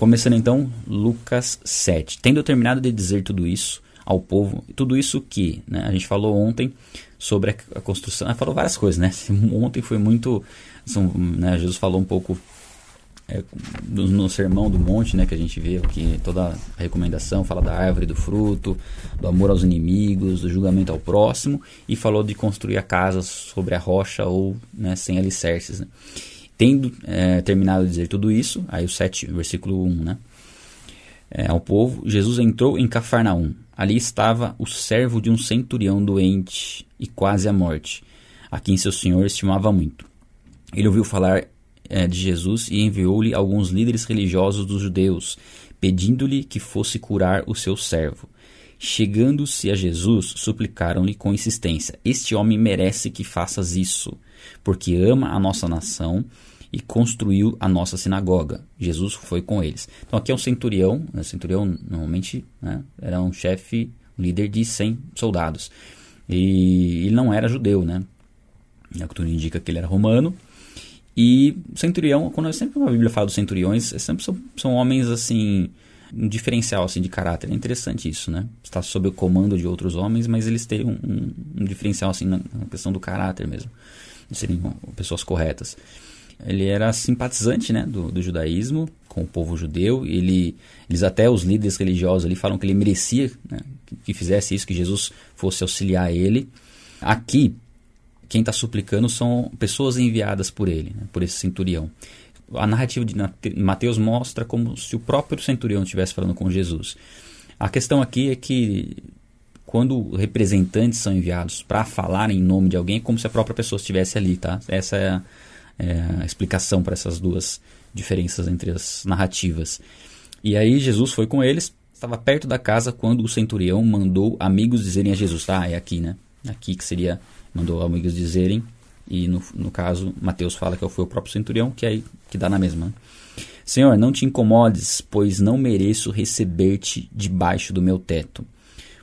começando então, Lucas 7. Tendo terminado de dizer tudo isso ao povo, tudo isso que né, a gente falou ontem sobre a, construção, ah, falou várias coisas, né? Ontem foi muito, são, né, Jesus falou um pouco é, no, no, sermão do monte, né, que a gente vê aqui toda a recomendação, fala da árvore do fruto, do amor aos inimigos, do julgamento ao próximo, e falou de construir a casa sobre a rocha ou né, sem alicerces. Né. Tendo é, terminado de dizer tudo isso, aí o 7, versículo 1, né, é, ao povo, Jesus entrou em Cafarnaum. Ali estava o servo de um centurião doente e quase à morte, a quem seu senhor estimava muito. Ele ouviu falar é, de Jesus e enviou-lhe alguns líderes religiosos dos judeus, pedindo-lhe que fosse curar o seu servo. Chegando-se a Jesus, suplicaram-lhe com insistência: Este homem merece que faças isso, porque ama a nossa nação e construiu a nossa sinagoga. Jesus foi com eles. Então aqui é um centurião, né, centurião normalmente né, era um chefe, um líder de 100 soldados. E ele não era judeu, né? A cultura indica que ele era romano, e centurião, quando sempre a Bíblia fala dos centuriões, é sempre são, são homens assim, um diferencial assim de caráter. É interessante isso, né? Está sob o comando de outros homens, mas eles têm um, um, um diferencial assim na, na, questão do caráter mesmo, serem pessoas corretas. Ele era simpatizante, né, do, do judaísmo com o povo judeu. Ele, eles até os líderes religiosos ali falam que ele merecia né, que, que fizesse isso, que Jesus fosse auxiliar ele. Aqui quem está suplicando são pessoas enviadas por ele, né, por esse centurião. A narrativa de Mateus mostra como se o próprio centurião estivesse falando com Jesus. A questão aqui é que quando representantes são enviados para falar em nome de alguém, é como se a própria pessoa estivesse ali, tá? Essa é a, é a explicação para essas duas diferenças entre as narrativas. E aí Jesus foi com eles, estava perto da casa quando o centurião mandou amigos dizerem a Jesus, tá, é aqui, né? Aqui que seria mandou amigos dizerem, e no, no caso, Mateus fala que foi o próprio centurião, que é aí que dá na mesma. Né? Senhor, não te incomodes, pois não mereço receber-te debaixo do meu teto.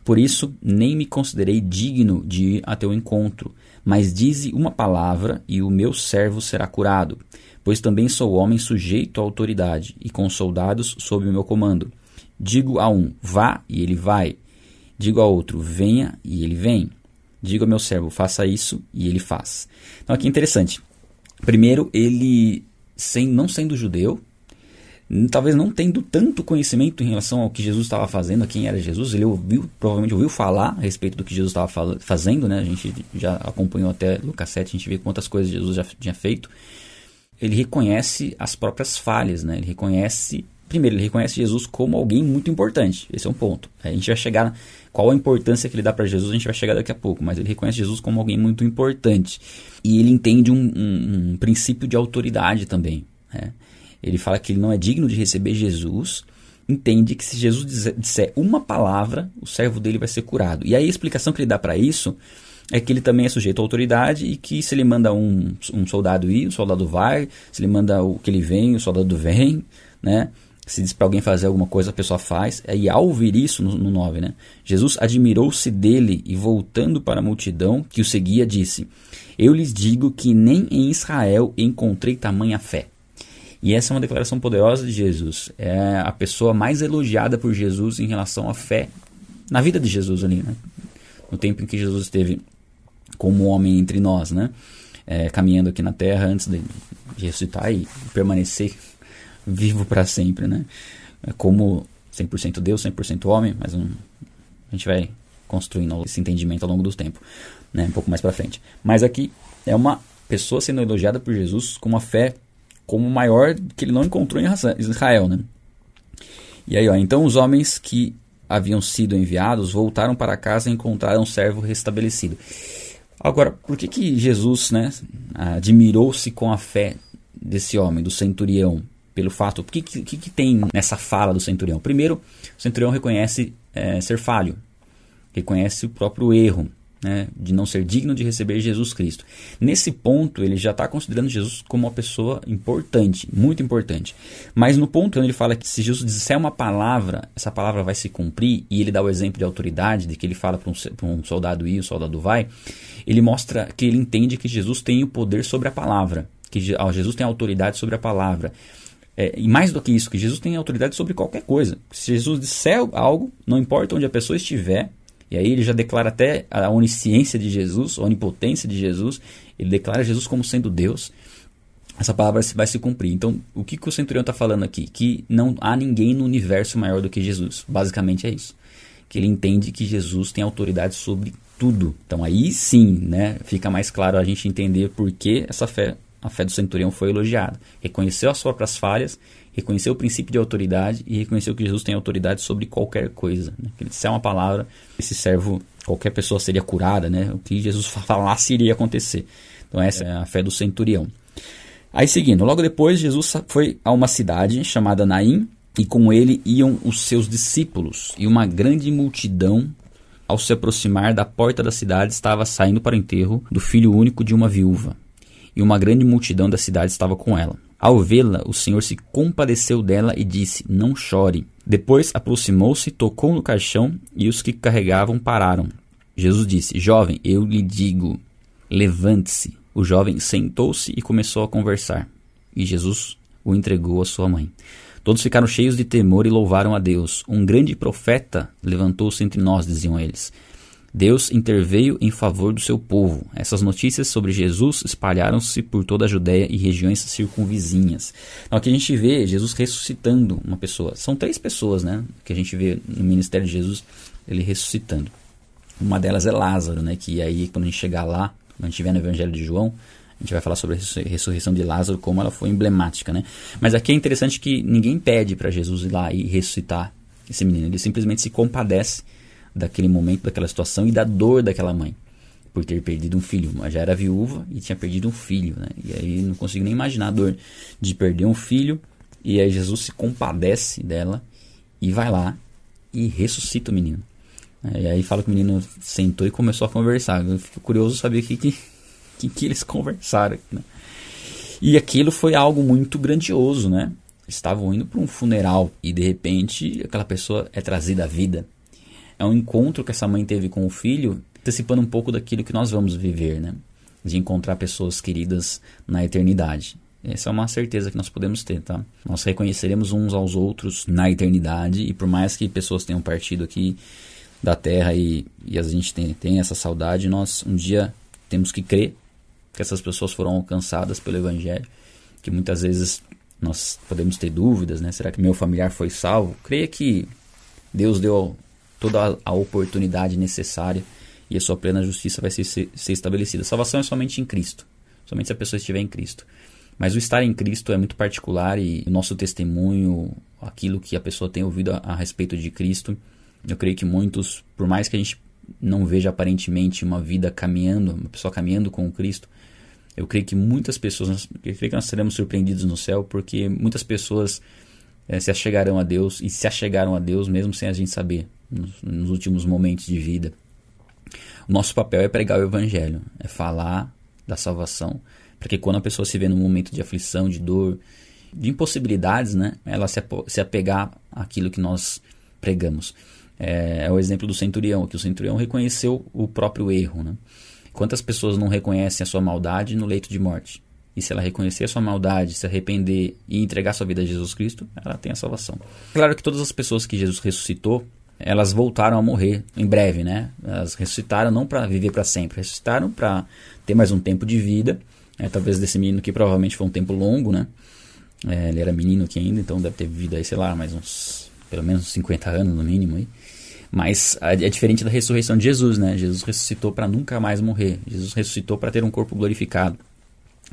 Por isso, nem me considerei digno de ir a teu encontro, mas dize uma palavra e o meu servo será curado, pois também sou homem sujeito à autoridade e com soldados sob o meu comando. Digo a um, vá, e ele vai. Digo a outro, venha, e ele vem. Digo ao meu servo, faça isso, e ele faz. Então aqui é interessante. Primeiro, ele, sem, não sendo judeu, talvez não tendo tanto conhecimento em relação ao que Jesus estava fazendo, a quem era Jesus, ele ouviu, provavelmente ouviu falar a respeito do que Jesus estava fazendo, né? A gente já acompanhou até Lucas 7, a gente vê quantas coisas Jesus já tinha feito. Ele reconhece as próprias falhas, né? Ele reconhece primeiro, ele reconhece Jesus como alguém muito importante. Esse é um ponto. A gente vai chegar. Qual a importância que ele dá para Jesus, a gente vai chegar daqui a pouco. Mas ele reconhece Jesus como alguém muito importante. E ele entende um, um, um princípio de autoridade também. Né? Ele fala que ele não é digno de receber Jesus. Entende que se Jesus disser uma palavra, o servo dele vai ser curado. E aí a explicação que ele dá para isso é que ele também é sujeito à autoridade e que se ele manda um, um soldado ir, o soldado vai, se ele manda o que ele vem, o soldado vem, né? Se diz para alguém fazer alguma coisa, a pessoa faz. E ao ouvir isso, no, no 9, né? Jesus admirou-se dele e, voltando para a multidão que o seguia, disse: Eu lhes digo que nem em Israel encontrei tamanha fé. E essa é uma declaração poderosa de Jesus. É a pessoa mais elogiada por Jesus em relação à fé na vida de Jesus ali, né? No tempo em que Jesus esteve como homem entre nós, né? É, caminhando aqui na terra antes de ressuscitar e permanecer vivo para sempre, né? É como 100% Deus, 100% homem, mas um, a gente vai construindo esse entendimento ao longo do tempo, né? Um pouco mais para frente. Mas aqui é uma pessoa sendo elogiada por Jesus com uma fé como maior que ele não encontrou em Israel, né? E aí, ó, então os homens que haviam sido enviados voltaram para casa e encontraram o servo restabelecido. Agora, por que que Jesus, né, admirou-se com a fé desse homem, do centurião? pelo fato. O que, que, que, tem nessa fala do centurião? Primeiro, o centurião reconhece é, ser falho, reconhece o próprio erro. Né, de não ser digno de receber Jesus Cristo. Nesse ponto, ele já está considerando Jesus como uma pessoa importante, muito importante. Mas no ponto onde ele fala que se Jesus disser uma palavra, essa palavra vai se cumprir, e ele dá o exemplo de autoridade, de que ele fala para um, um, soldado ir, o soldado vai, ele mostra que ele entende que Jesus tem o poder sobre a palavra, que Jesus tem autoridade sobre a palavra É, e mais do que isso, que Jesus tem autoridade sobre qualquer coisa. Se Jesus disser algo, não importa onde a pessoa estiver, e aí ele já declara até a onisciência de Jesus, a onipotência de Jesus, ele declara Jesus como sendo Deus. Essa palavra vai se cumprir. Então, o que, que o centurião está falando aqui? Que não há ninguém no universo maior do que Jesus. Basicamente é isso. Que ele entende que Jesus tem autoridade sobre tudo. Então aí sim, né, fica mais claro a gente entender por que essa fé a fé do centurião foi elogiada. Reconheceu as próprias falhas, reconheceu o princípio de autoridade e reconheceu que Jesus tem autoridade sobre qualquer coisa. Né? Que se é uma palavra, esse servo, qualquer pessoa seria curada, né? O que Jesus falasse iria acontecer. Então essa é a fé do centurião. Aí seguindo, logo depois Jesus foi a uma cidade chamada Naim e com ele iam os seus discípulos e uma grande multidão ao se aproximar da porta da cidade estava saindo para o enterro do filho único de uma viúva e uma grande multidão da cidade estava com ela. Ao vê-la, o Senhor se compadeceu dela e disse: Não chore. Depois aproximou-se, tocou no caixão e os que carregavam pararam. Jesus disse: Jovem, eu lhe digo, levante-se. O jovem sentou-se e começou a conversar. E Jesus o entregou à sua mãe. Todos ficaram cheios de temor e louvaram a Deus. Um grande profeta levantou-se entre nós, diziam eles. Deus interveio em favor do seu povo. Essas notícias sobre Jesus espalharam-se por toda a Judéia e regiões circunvizinhas. Então aqui a gente vê Jesus ressuscitando uma pessoa. São três pessoas, né, que a gente vê no ministério de Jesus, ele ressuscitando. Uma delas é Lázaro, né, que aí quando a gente chegar lá, quando a gente estiver no Evangelho de João, a gente vai falar sobre a ressurreição de Lázaro, como ela foi emblemática, né? Mas aqui é interessante que ninguém pede para Jesus ir lá e ressuscitar esse menino. Ele simplesmente se compadece daquele momento, daquela situação e da dor daquela mãe por ter perdido um filho. Mas já era viúva e tinha perdido um filho, né? E aí não consigo nem imaginar a dor de perder um filho. E aí Jesus se compadece dela e vai lá e ressuscita o menino. E aí fala que o menino sentou e começou a conversar. Eu fico curioso saber o que, que, que, que eles conversaram. Né? E aquilo foi algo muito grandioso, né? Estavam indo para um funeral e de repente aquela pessoa é trazida à vida é um encontro que essa mãe teve com o filho, antecipando um pouco daquilo que nós vamos viver, né? De encontrar pessoas queridas na eternidade. Essa é uma certeza que nós podemos ter, tá? Nós reconheceremos uns aos outros na eternidade e por mais que pessoas tenham partido aqui da terra e, e a gente tem, tem essa saudade, nós um dia temos que crer que essas pessoas foram alcançadas pelo Evangelho, que muitas vezes nós podemos ter dúvidas, né? Será que meu familiar foi salvo? Creia que Deus deu toda a oportunidade necessária e a sua plena justiça vai ser, ser, ser estabelecida. A salvação é somente em Cristo, somente se a pessoa estiver em Cristo. Mas o estar em Cristo é muito particular e o nosso testemunho, aquilo que a pessoa tem ouvido a, a respeito de Cristo, eu creio que muitos, por mais que a gente não veja aparentemente uma vida caminhando, uma pessoa caminhando com Cristo, eu creio que muitas pessoas, eu creio que nós seremos surpreendidos no céu, porque muitas pessoas é, se achegarão a Deus e se achegaram a Deus mesmo sem a gente saber nos, nos últimos momentos de vida. O nosso papel é pregar o evangelho, é falar da salvação, porque quando a pessoa se vê num momento de aflição, de dor, de impossibilidades, né, ela se, se apegar àquilo que nós pregamos. É, é, o exemplo do centurião, que o centurião reconheceu o próprio erro. Né? Quantas pessoas não reconhecem a sua maldade no leito de morte? E se ela reconhecer a sua maldade, se arrepender e entregar sua vida a Jesus Cristo, ela tem a salvação. Claro que todas as pessoas que Jesus ressuscitou, elas voltaram a morrer em breve, né? Elas ressuscitaram não para viver para sempre, ressuscitaram para ter mais um tempo de vida. É, talvez desse menino que provavelmente foi um tempo longo, né? É, ele era menino aqui ainda, então deve ter vivido aí, sei lá, mais uns, pelo menos 50 anos no mínimo aí. Mas é diferente da ressurreição de Jesus, né? Jesus ressuscitou para nunca mais morrer. Jesus ressuscitou para ter um corpo glorificado,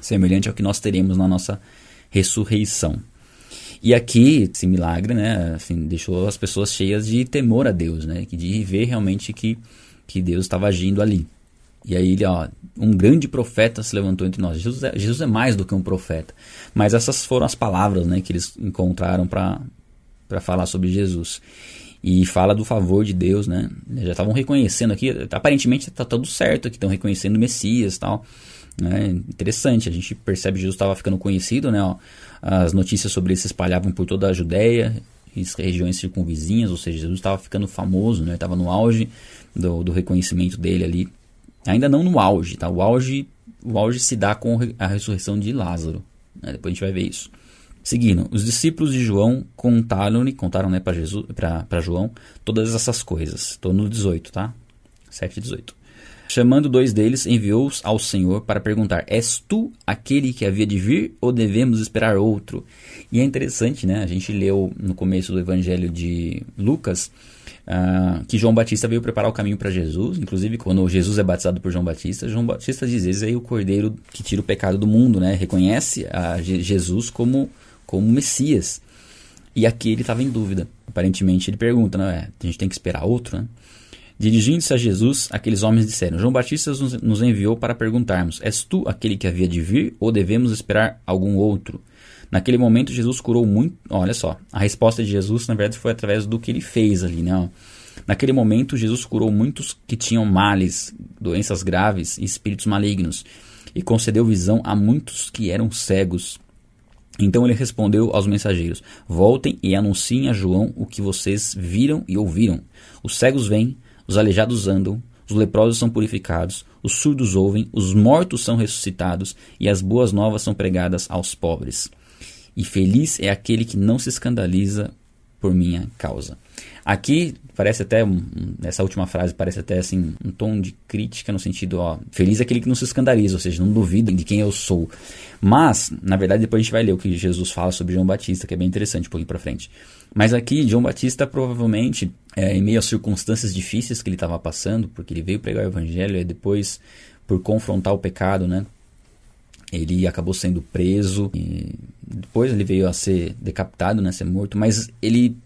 semelhante ao que nós teremos na nossa ressurreição. E aqui, esse milagre, né, assim, deixou as pessoas cheias de temor a Deus, né, de ver realmente que, que Deus estava agindo ali. E aí, ó, um grande profeta se levantou entre nós. Jesus é, Jesus é mais do que um profeta. Mas essas foram as palavras né, que eles encontraram para falar sobre Jesus. E fala do favor de Deus, né? Já estavam reconhecendo aqui, aparentemente está tudo certo aqui, estão reconhecendo o Messias tal. Né? Interessante, a gente percebe que Jesus estava ficando conhecido, né? Ó, as notícias sobre ele se espalhavam por toda a Judéia e regiões circunvizinhas, ou seja, Jesus estava ficando famoso, né? Estava no auge do, do, reconhecimento dele ali. Ainda não no auge, tá? O auge, o auge se dá com a ressurreição de Lázaro. Né? Depois a gente vai ver isso. Seguindo, os discípulos de João contaram-lhe, contaram né, para João, todas essas coisas. Estou no 18, tá? 7 e 18. Chamando dois deles, enviou-os ao Senhor para perguntar: És tu aquele que havia de vir ou devemos esperar outro? E é interessante, né? A gente leu no começo do Evangelho de Lucas uh, que João Batista veio preparar o caminho para Jesus. Inclusive, quando Jesus é batizado por João Batista, João Batista diz: Eis aí o cordeiro que tira o pecado do mundo, né? Reconhece a Jesus como como Messias. E aqui ele estava em dúvida. Aparentemente ele pergunta, né? A gente tem que esperar outro, né? Dirigindo-se a Jesus, aqueles homens disseram: João Batista nos enviou para perguntarmos: És tu aquele que havia de vir ou devemos esperar algum outro? Naquele momento, Jesus curou muito. Olha só, a resposta de Jesus, na verdade, foi através do que ele fez ali, né? Naquele momento, Jesus curou muitos que tinham males, doenças graves e espíritos malignos, e concedeu visão a muitos que eram cegos. Então ele respondeu aos mensageiros: Voltem e anunciem a João o que vocês viram e ouviram. Os cegos vêm, os aleijados andam, os leprosos são purificados, os surdos ouvem, os mortos são ressuscitados e as boas novas são pregadas aos pobres. E feliz é aquele que não se escandaliza por minha causa. Aqui parece até, essa última frase parece até assim, um tom de crítica no sentido, ó, feliz é aquele que não se escandaliza, ou seja, não duvida de quem eu sou. Mas, na verdade, depois a gente vai ler o que Jesus fala sobre João Batista, que é bem interessante um pouquinho para frente. Mas aqui, João Batista provavelmente, é, em meio às circunstâncias difíceis que ele estava passando, porque ele veio pregar o evangelho e depois, por confrontar o pecado, né, ele acabou sendo preso, depois ele veio a ser decapitado, né, ser morto, mas ele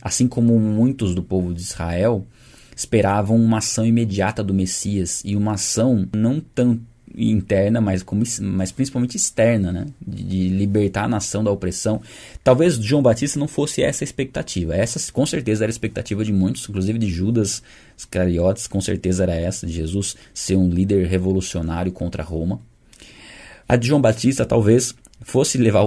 assim como muitos do povo de Israel esperavam uma ação imediata do Messias e uma ação não tão interna, mas, como, mas principalmente externa, né? De, de, libertar a nação da opressão. Talvez João Batista não fosse essa a expectativa. Essa, com certeza, era a expectativa de muitos, inclusive de Judas Iscariotes, com certeza era essa, de Jesus ser um líder revolucionário contra Roma. A de João Batista talvez fosse levar,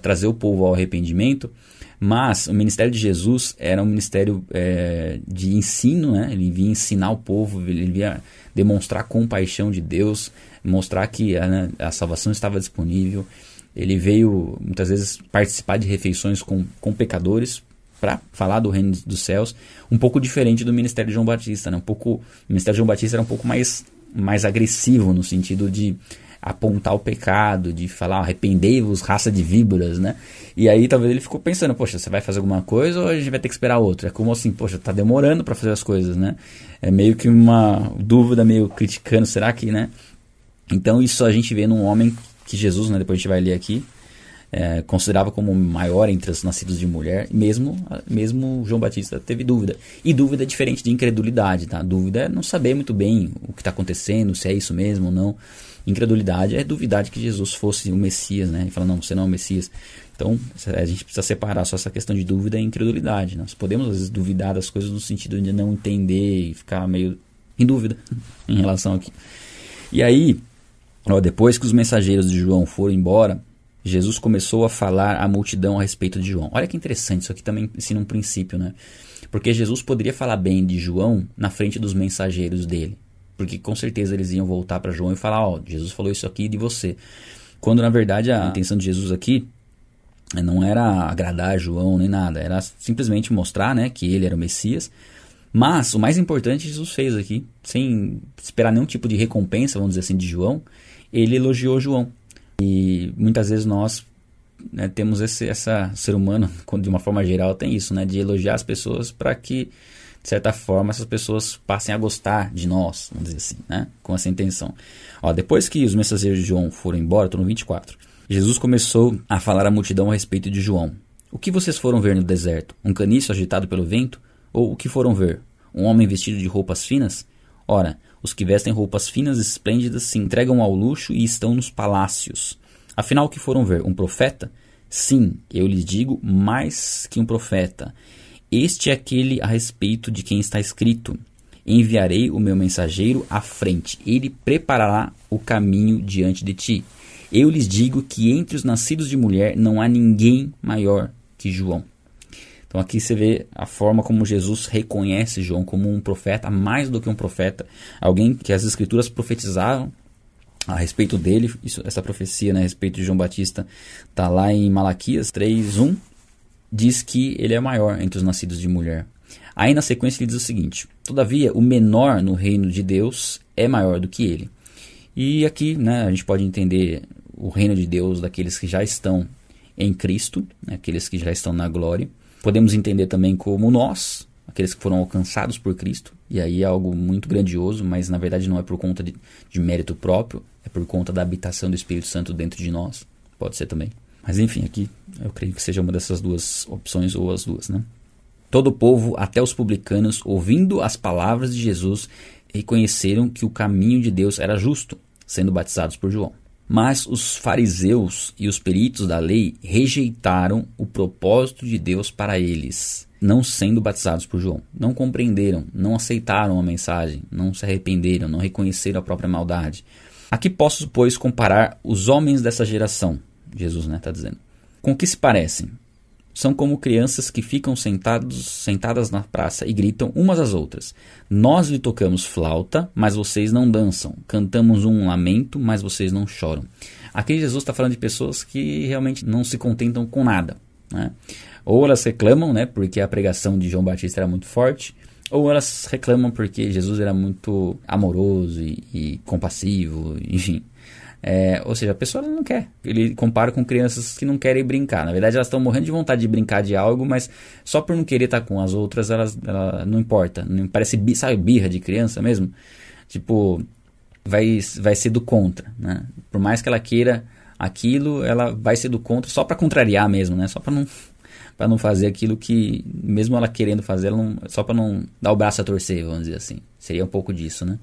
trazer o povo ao arrependimento, mas o ministério de Jesus era um ministério é, de ensino, né? ele via ensinar o povo, ele via demonstrar compaixão de Deus, mostrar que a, né, a salvação estava disponível. Ele veio muitas vezes participar de refeições com, com pecadores para falar do reino dos céus, um pouco diferente do ministério de João Batista. Né? Um pouco, o ministério de João Batista era um pouco mais, mais agressivo no sentido de apontar o pecado, de falar arrependei-vos, raça de víboras, né? E aí talvez ele ficou pensando, poxa, você vai fazer alguma coisa ou a gente vai ter que esperar outro? É como assim, poxa, tá demorando para fazer as coisas, né? É meio que uma dúvida, meio criticando, será que, né? Então isso a gente vê num homem que Jesus, né, depois a gente vai ler aqui, é, considerava como maior entre os nascidos de mulher, mesmo, mesmo João Batista teve dúvida. E dúvida é diferente de incredulidade, tá? Dúvida é não saber muito bem o que está acontecendo, se é isso mesmo ou não. Incredulidade é duvidar de que Jesus fosse o Messias, né? E falar, não, você não é o Messias. Então, a gente precisa separar só essa questão de dúvida e incredulidade. Nós podemos, às vezes, duvidar das coisas no sentido de não entender e ficar meio em dúvida em relação aqui. E aí, ó, depois que os mensageiros de João foram embora, Jesus começou a falar à multidão a respeito de João. Olha que interessante, isso aqui também ensina um princípio, né? Porque Jesus poderia falar bem de João na frente dos mensageiros dele porque com certeza eles iam voltar para João e falar: Ó, oh, Jesus falou isso aqui de você. Quando na verdade a intenção de Jesus aqui não era agradar João nem nada, era simplesmente mostrar né, que ele era o Messias. Mas o mais importante Jesus fez aqui, sem esperar nenhum tipo de recompensa, vamos dizer assim, de João, ele elogiou João. E muitas vezes nós né, temos esse essa ser humano, de uma forma geral, tem isso, né, de elogiar as pessoas para que de certa forma, essas pessoas passem a gostar de nós, vamos dizer assim, né? com essa intenção. Ó, depois que os mensageiros de João foram embora, estou no 24, Jesus começou a falar à multidão a respeito de João. O que vocês foram ver no deserto? Um caniço agitado pelo vento? Ou o que foram ver? Um homem vestido de roupas finas? Ora, os que vestem roupas finas e esplêndidas se entregam ao luxo e estão nos palácios. Afinal, o que foram ver? Um profeta? Sim, eu lhes digo mais que um profeta. Este é aquele a respeito de quem está escrito: Enviarei o meu mensageiro à frente, ele preparará o caminho diante de ti. Eu lhes digo que entre os nascidos de mulher não há ninguém maior que João. Então aqui você vê a forma como Jesus reconhece João como um profeta, mais do que um profeta, alguém que as escrituras profetizavam a respeito dele, isso, essa profecia né, a respeito de João Batista está lá em Malaquias 3:1, diz que ele é maior entre os nascidos de mulher. Aí na sequência ele diz o seguinte: Todavia, o menor no reino de Deus é maior do que ele. E aqui né, a gente pode entender o reino de Deus daqueles que já estão em Cristo, né, aqueles que já estão na glória. Podemos entender também como nós, aqueles que foram alcançados por Cristo, e aí é algo muito grandioso, mas na verdade não é por conta de, de mérito próprio, é por conta da habitação do Espírito Santo dentro de nós. Pode ser também. Mas enfim, aqui eu creio que seja uma dessas duas opções ou as duas, né? Todo o povo, até os publicanos, ouvindo as palavras de Jesus, reconheceram que o caminho de Deus era justo, sendo batizados por João. Mas os fariseus e os peritos da lei rejeitaram o propósito de Deus para eles, não sendo batizados por João. Não compreenderam, não aceitaram a mensagem, não se arrependeram, não reconheceram a própria maldade. Aqui posso, pois, comparar os homens dessa geração, Jesus está né, tá dizendo, com o que se parecem. São como crianças que ficam sentados, sentadas na praça e gritam umas às outras. Nós lhe tocamos flauta, mas vocês não dançam. Cantamos um lamento, mas vocês não choram. Aqui Jesus está falando de pessoas que realmente não se contentam com nada. Né? Ou elas reclamam, né, porque a pregação de João Batista era muito forte, ou elas reclamam porque Jesus era muito amoroso e, e compassivo, enfim. É, ou seja, a pessoa não quer. Ele compara com crianças que não querem brincar. Na verdade, elas estão morrendo de vontade de brincar de algo, mas só por não querer estar com as outras, elas, ela não importa. Não parece, sabe, birra de criança mesmo? Tipo, vai, vai ser do contra, né? Por mais que ela queira aquilo, ela vai ser do contra só para contrariar mesmo, né? Só para não para não fazer aquilo que mesmo ela querendo fazer, ela não, só para não dar o braço a torcer, vamos dizer assim. Seria um pouco disso, né?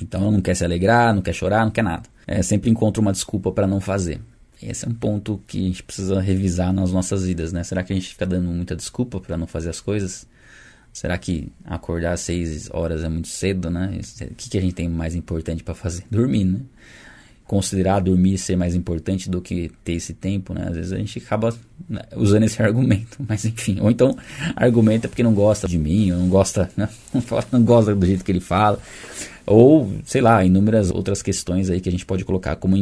Então não quer se alegrar, não quer chorar, não quer nada. É, sempre encontra uma desculpa para não fazer. Esse é um ponto que a gente precisa revisar nas nossas vidas, né? Será que a gente fica dando muita desculpa para não fazer as coisas? Será que acordar às 6 horas é muito cedo, né? O que, que a gente tem mais importante para fazer? Dormir, né? Considerar dormir ser mais importante do que ter esse tempo, né? Às vezes a gente acaba né, usando esse argumento, mas enfim. Ou então argumenta porque não gosta de mim, ou não gosta, né? não gosta do jeito que ele fala. Ou, sei lá, inúmeras outras questões aí que a gente pode colocar como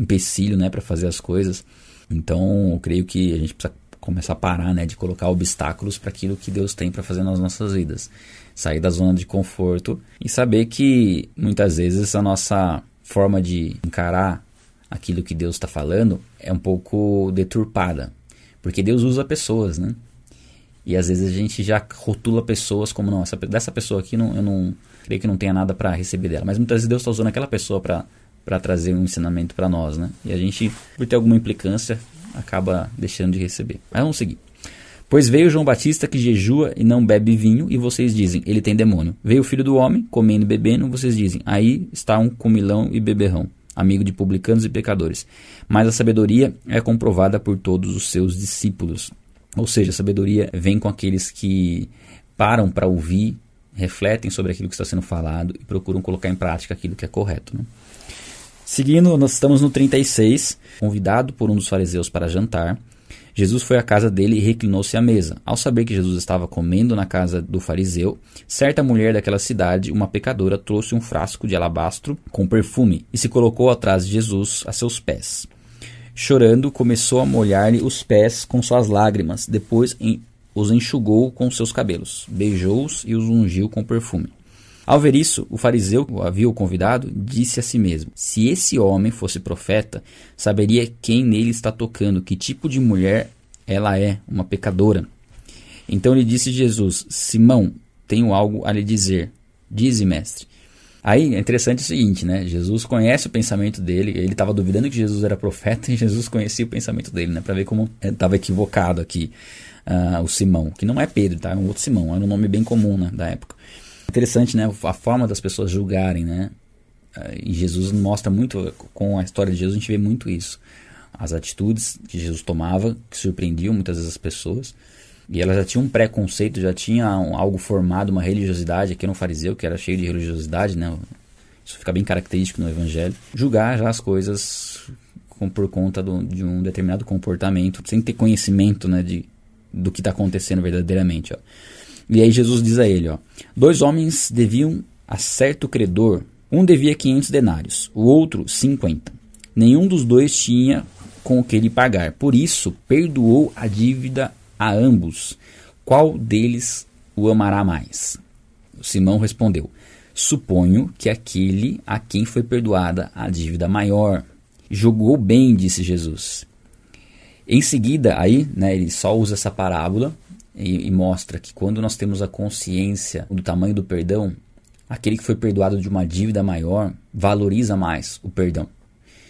empecilho, né, para fazer as coisas. Então, eu creio que a gente precisa começar a parar, né, de colocar obstáculos para aquilo que Deus tem para fazer nas nossas vidas. Sair da zona de conforto e saber que muitas vezes a nossa forma de encarar aquilo que Deus está falando é um pouco deturpada, porque Deus usa pessoas, né? E às vezes a gente já rotula pessoas como não, essa, dessa pessoa aqui não, eu não creio que não tenha nada para receber dela. Mas muitas vezes Deus está usando aquela pessoa para trazer um ensinamento para nós, né? E a gente, por ter alguma implicância, acaba deixando de receber. Mas vamos seguir. Pois veio João Batista que jejua e não bebe vinho, e vocês dizem, ele tem demônio. Veio o filho do homem, comendo e bebendo, vocês dizem, aí está um comilão e beberrão, amigo de publicanos e pecadores. Mas a sabedoria é comprovada por todos os seus discípulos. Ou seja, a sabedoria vem com aqueles que param para ouvir refletem sobre aquilo que está sendo falado e procuram colocar em prática aquilo que é correto. Né? Seguindo, nós estamos no 36. Convidado por um dos fariseus para jantar, Jesus foi à casa dele e reclinou-se à mesa. Ao saber que Jesus estava comendo na casa do fariseu, certa mulher daquela cidade, uma pecadora, trouxe um frasco de alabastro com perfume e se colocou atrás de Jesus a seus pés. Chorando, começou a molhar-lhe os pés com suas lágrimas. Depois, os enxugou com seus cabelos, beijou-os e os ungiu com perfume. Ao ver isso, o fariseu que o havia convidado disse a si mesmo: Se esse homem fosse profeta, saberia quem nele está tocando, que tipo de mulher ela é, uma pecadora. Então lhe disse Jesus: Simão, tenho algo a lhe dizer. Dize, mestre. Aí é interessante o seguinte, né? Jesus conhece o pensamento dele, ele estava duvidando que Jesus era profeta e Jesus conhecia o pensamento dele, né? Para ver como estava equivocado aqui uh, o Simão, que não é Pedro, tá? É um outro Simão, era um nome bem comum né, da época. Interessante, né? A forma das pessoas julgarem, né? E Jesus mostra muito, com a história de Jesus, a gente vê muito isso. As atitudes que Jesus tomava, que surpreendiam muitas vezes as pessoas. E ela já tinha um preconceito, já tinha um, algo formado, uma religiosidade aqui no fariseu, que era cheio de religiosidade, né? Isso fica bem característico no evangelho. Julgar já as coisas com, por conta do, de um determinado comportamento, sem ter conhecimento, né, de do que está acontecendo verdadeiramente. Ó. E aí Jesus diz a ele: ó, Dois homens deviam a certo credor Um devia 500 denários, o outro 50. Nenhum dos dois tinha com o que lhe pagar. Por isso, perdoou a dívida a ambos. Qual deles o amará mais? Simão respondeu: Suponho que aquele a quem foi perdoada a dívida maior. Jogou bem, disse Jesus. Em seguida, aí, né, ele só usa essa parábola e, e mostra que quando nós temos a consciência do tamanho do perdão, aquele que foi perdoado de uma dívida maior valoriza mais o perdão.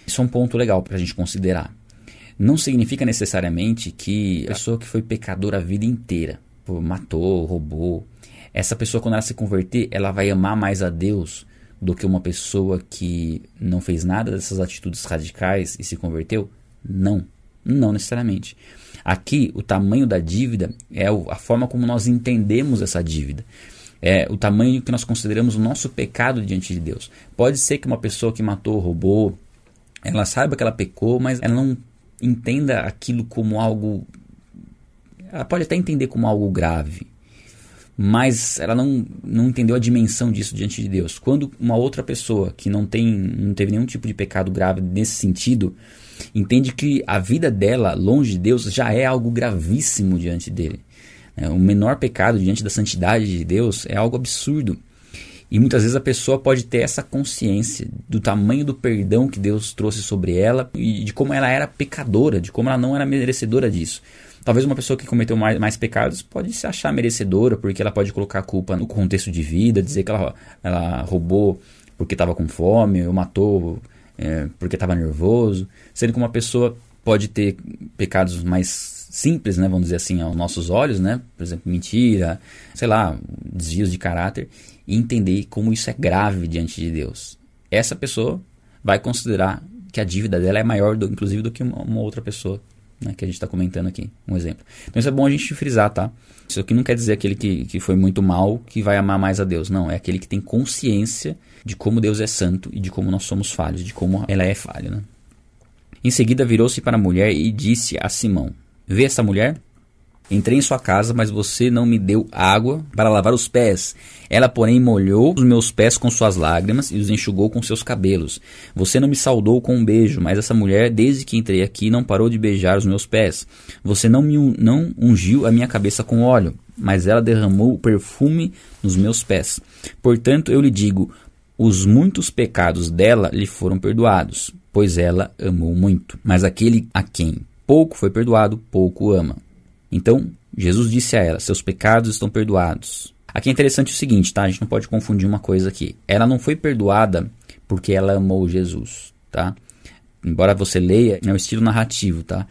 Isso é um ponto legal para a gente considerar. Não significa necessariamente que a pessoa que foi pecadora a vida inteira, matou, roubou, essa pessoa quando ela se converter, ela vai amar mais a Deus do que uma pessoa que não fez nada dessas atitudes radicais e se converteu? Não, não necessariamente. Aqui, o tamanho da dívida é a forma como nós entendemos essa dívida. É o tamanho que nós consideramos o nosso pecado diante de Deus. Pode ser que uma pessoa que matou, roubou, ela saiba que ela pecou, mas ela não entenda aquilo como algo. Ela pode até entender como algo grave, mas ela não, não entendeu a dimensão disso diante de Deus. Quando uma outra pessoa que não tem não teve nenhum tipo de pecado grave nesse sentido, entende que a vida dela longe de Deus já é algo gravíssimo diante dele. É, o menor pecado diante da santidade de Deus é algo absurdo. E muitas vezes a pessoa pode ter essa consciência do tamanho do perdão que Deus trouxe sobre ela e de como ela era pecadora, de como ela não era merecedora disso. Talvez uma pessoa que cometeu mais, mais pecados pode se achar merecedora, porque ela pode colocar a culpa no contexto de vida, dizer que ela, ela roubou porque estava com fome, ou matou é, porque estava nervoso. Sendo que uma pessoa pode ter pecados mais simples, né, vamos dizer assim, aos nossos olhos, né? Por exemplo, mentira, sei lá, desvios de caráter, e entender como isso é grave diante de Deus. Essa pessoa vai considerar que a dívida dela é maior, do, inclusive, do que uma, uma outra pessoa né, que a gente está comentando aqui, um exemplo. Então isso é bom a gente frisar, tá? Isso aqui não quer dizer aquele que, que foi muito mal que vai amar mais a Deus. Não, é aquele que tem consciência de como Deus é santo e de como nós somos falhos, de como ela é falha. Né? Em seguida virou-se para a mulher e disse a Simão: Vê essa mulher? Entrei em sua casa, mas você não me deu água para lavar os pés. Ela, porém, molhou os meus pés com suas lágrimas e os enxugou com seus cabelos. Você não me saudou com um beijo, mas essa mulher, desde que entrei aqui, não parou de beijar os meus pés. Você não me não ungiu a minha cabeça com óleo, mas ela derramou perfume nos meus pés. Portanto, eu lhe digo: os muitos pecados dela lhe foram perdoados, pois ela amou muito. Mas aquele a quem pouco foi perdoado, pouco ama. Então, Jesus disse a ela: Seus pecados estão perdoados. Aqui é interessante o seguinte, tá? A gente não pode confundir uma coisa aqui. Ela não foi perdoada porque ela amou Jesus, tá? Embora você leia, é um estilo narrativo, tá?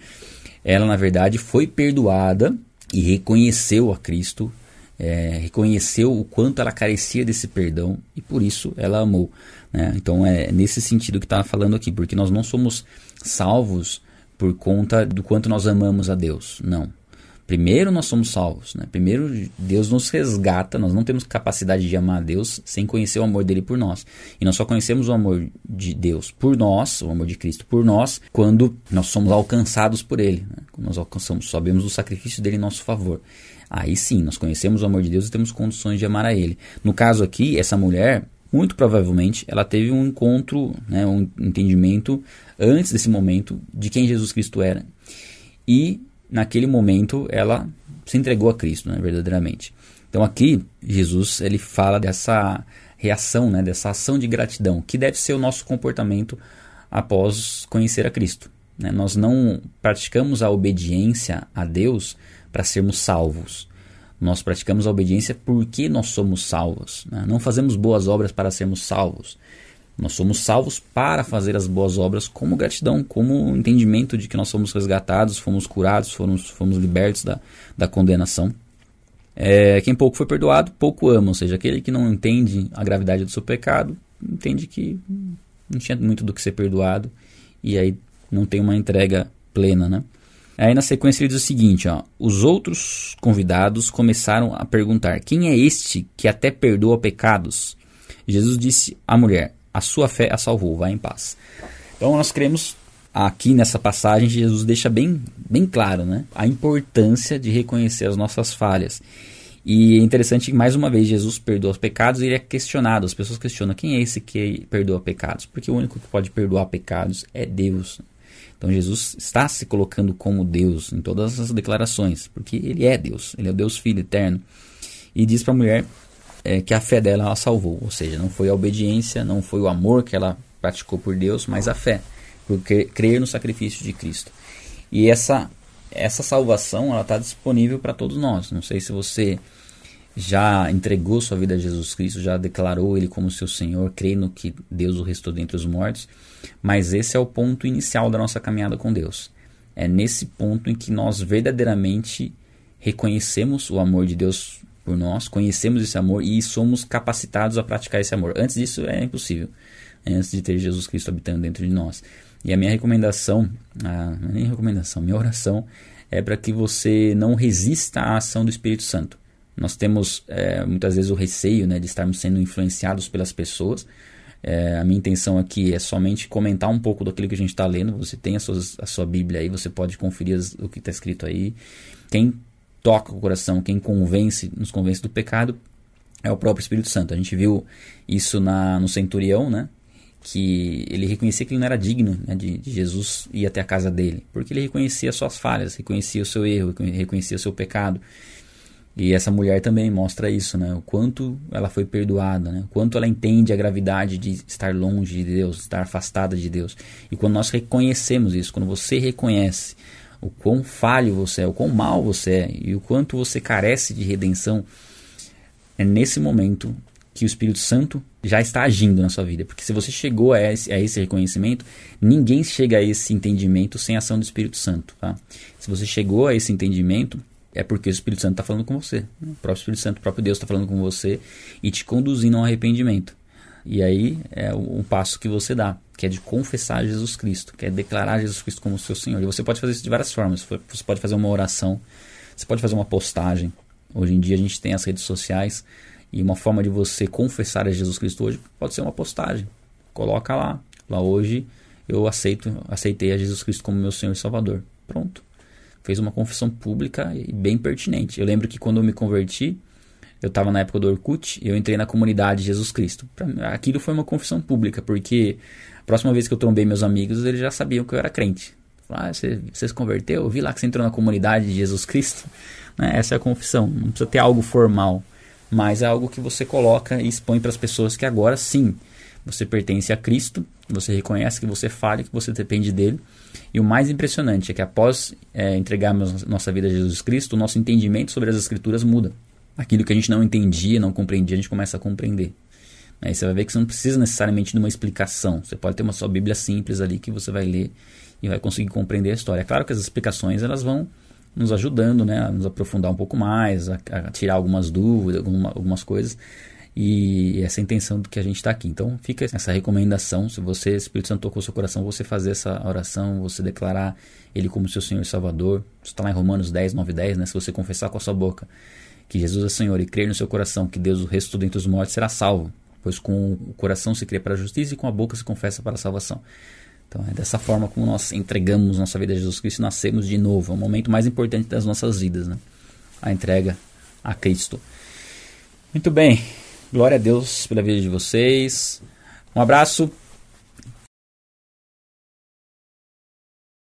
Ela, na verdade, foi perdoada e reconheceu a Cristo, é, reconheceu o quanto ela carecia desse perdão e por isso ela amou. Né? Então é nesse sentido que está falando aqui, porque nós não somos salvos por conta do quanto nós amamos a Deus. Não. Primeiro nós somos salvos, né? Primeiro Deus nos resgata, nós não temos capacidade de amar a Deus sem conhecer o amor dele por nós. E nós só conhecemos o amor de Deus por nós, o amor de Cristo por nós, quando nós somos alcançados por ele. Né? Quando nós alcançamos, sabemos o sacrifício dele em nosso favor. Aí sim, nós conhecemos o amor de Deus e temos condições de amar a ele. No caso aqui, essa mulher, muito provavelmente, ela teve um encontro, né, um entendimento antes desse momento de quem Jesus Cristo era. E naquele momento ela se entregou a Cristo, né, verdadeiramente. Então aqui Jesus ele fala dessa reação, né, dessa ação de gratidão, que deve ser o nosso comportamento após conhecer a Cristo. Né? Nós não praticamos a obediência a Deus para sermos salvos. Nós praticamos a obediência porque nós somos salvos. Né? Não fazemos boas obras para sermos salvos. Nós somos salvos para fazer as boas obras como gratidão, como entendimento de que nós somos resgatados, fomos curados, fomos, fomos libertos da, da condenação. É, quem pouco foi perdoado, pouco ama, ou seja, aquele que não entende a gravidade do seu pecado, entende que não tinha muito do que ser perdoado e aí não tem uma entrega plena, né? Aí na sequência ele diz o seguinte, ó, os outros convidados começaram a perguntar, quem é este que até perdoa pecados? Jesus disse à mulher, a sua fé a salvou, vá em paz. Então nós cremos aqui nessa passagem Jesus deixa bem, bem claro né, a importância de reconhecer as nossas falhas E é interessante que, mais uma vez, Jesus perdoa os pecados e ele é questionado. As pessoas questionam quem é esse que perdoa pecados? Porque o único que pode perdoar pecados é Deus. Então Jesus está se colocando como Deus em todas as declarações, porque ele é Deus, ele é o Deus Filho eterno. E diz para a mulher é, que a fé dela ela salvou, ou seja, não foi a obediência, não foi o amor que ela praticou por Deus, mas a fé, por crer no sacrifício de Cristo. E essa essa salvação ela está disponível para todos nós. Não sei se você já entregou sua vida a Jesus Cristo, já declarou Ele como seu Senhor, crê no que Deus o restou dentre os mortos, mas esse é o ponto inicial da nossa caminhada com Deus. É nesse ponto em que nós verdadeiramente reconhecemos o amor de Deus por nós, conhecemos esse amor e somos capacitados a praticar esse amor. Antes disso é impossível, antes de ter Jesus Cristo habitando dentro de nós. E a minha recomendação, a, é nem recomendação, minha oração é para que você não resista à ação do Espírito Santo. Nós temos é, muitas vezes o receio né, de estarmos sendo influenciados pelas pessoas. É, a minha intenção aqui é somente comentar um pouco daquilo que a gente está lendo. Você tem a sua, a sua Bíblia aí, você pode conferir as, o que está escrito aí. Quem toca o coração, quem convence, nos convence do pecado é o próprio Espírito Santo. A gente viu isso na, no centurião, né? que ele reconhecia que ele não era digno né, de, de, Jesus ir até a casa dele, porque ele reconhecia suas falhas, reconhecia o seu erro, reconhecia o seu pecado. E essa mulher também mostra isso, né? O quanto ela foi perdoada, né? O quanto ela entende a gravidade de estar longe de Deus, estar afastada de Deus. E quando nós reconhecemos isso, quando você reconhece o quão falho você é, o quão mal você é e o quanto você carece de redenção, é nesse momento que o Espírito Santo já está agindo na sua vida. Porque se você chegou a esse, a esse reconhecimento, ninguém chega a esse entendimento sem a ação do Espírito Santo. Tá? Se você chegou a esse entendimento, é porque o Espírito Santo está falando com você. O próprio Espírito Santo, o próprio Deus está falando com você e te conduzindo ao arrependimento. E aí é um passo que você dá, que é de confessar Jesus Cristo, que é declarar Jesus Cristo como seu Senhor. E você pode fazer isso de várias formas. Você pode fazer uma oração, você pode fazer uma postagem. Hoje em dia a gente tem as redes sociais e uma forma de você confessar a Jesus Cristo hoje pode ser uma postagem. Coloca lá. Lá hoje eu aceito, aceitei a Jesus Cristo como meu Senhor e Salvador. Pronto fez uma confissão pública e bem pertinente. Eu lembro que quando eu me converti, eu estava na época do Orkut e eu entrei na comunidade Jesus Cristo. Aquilo foi uma confissão pública, porque a próxima vez que eu trombei meus amigos, eles já sabiam que eu era crente. Ah, você, você se converteu? Eu vi lá que você entrou na comunidade de Jesus Cristo. Né? Essa é a confissão. Não precisa ter algo formal, mas é algo que você coloca e expõe para as pessoas que agora sim você pertence a Cristo, você reconhece que você falha, que você depende dele e o mais impressionante é que após é, entregarmos nossa vida a Jesus Cristo, o nosso entendimento sobre as Escrituras muda. Aquilo que a gente não entendia, não compreendia, a gente começa a compreender. Aí você vai ver que você não precisa necessariamente de uma explicação. Você pode ter uma só Bíblia simples ali que você vai ler e vai conseguir compreender a história. É claro que as explicações elas vão nos ajudando né, a nos aprofundar um pouco mais, a, a tirar algumas dúvidas, alguma, algumas coisas. E essa é a intenção do que a gente está aqui. Então fica essa recomendação. Se você, Espírito Santo, tocou seu coração, você fazer essa oração, você declarar Ele como seu Senhor e Salvador. Isso está lá em Romanos 10, 9 e 10, né? Se você confessar com a sua boca que Jesus é Senhor e crer no seu coração que Deus o ressuscitou dentre os mortos, será salvo. Pois com o coração se crê para a justiça e com a boca se confessa para a salvação. Então é dessa forma como nós entregamos nossa vida a Jesus Cristo e nascemos de novo. É o momento mais importante das nossas vidas, né? A entrega a Cristo. Muito bem. Glória a Deus pela vida de vocês. Um abraço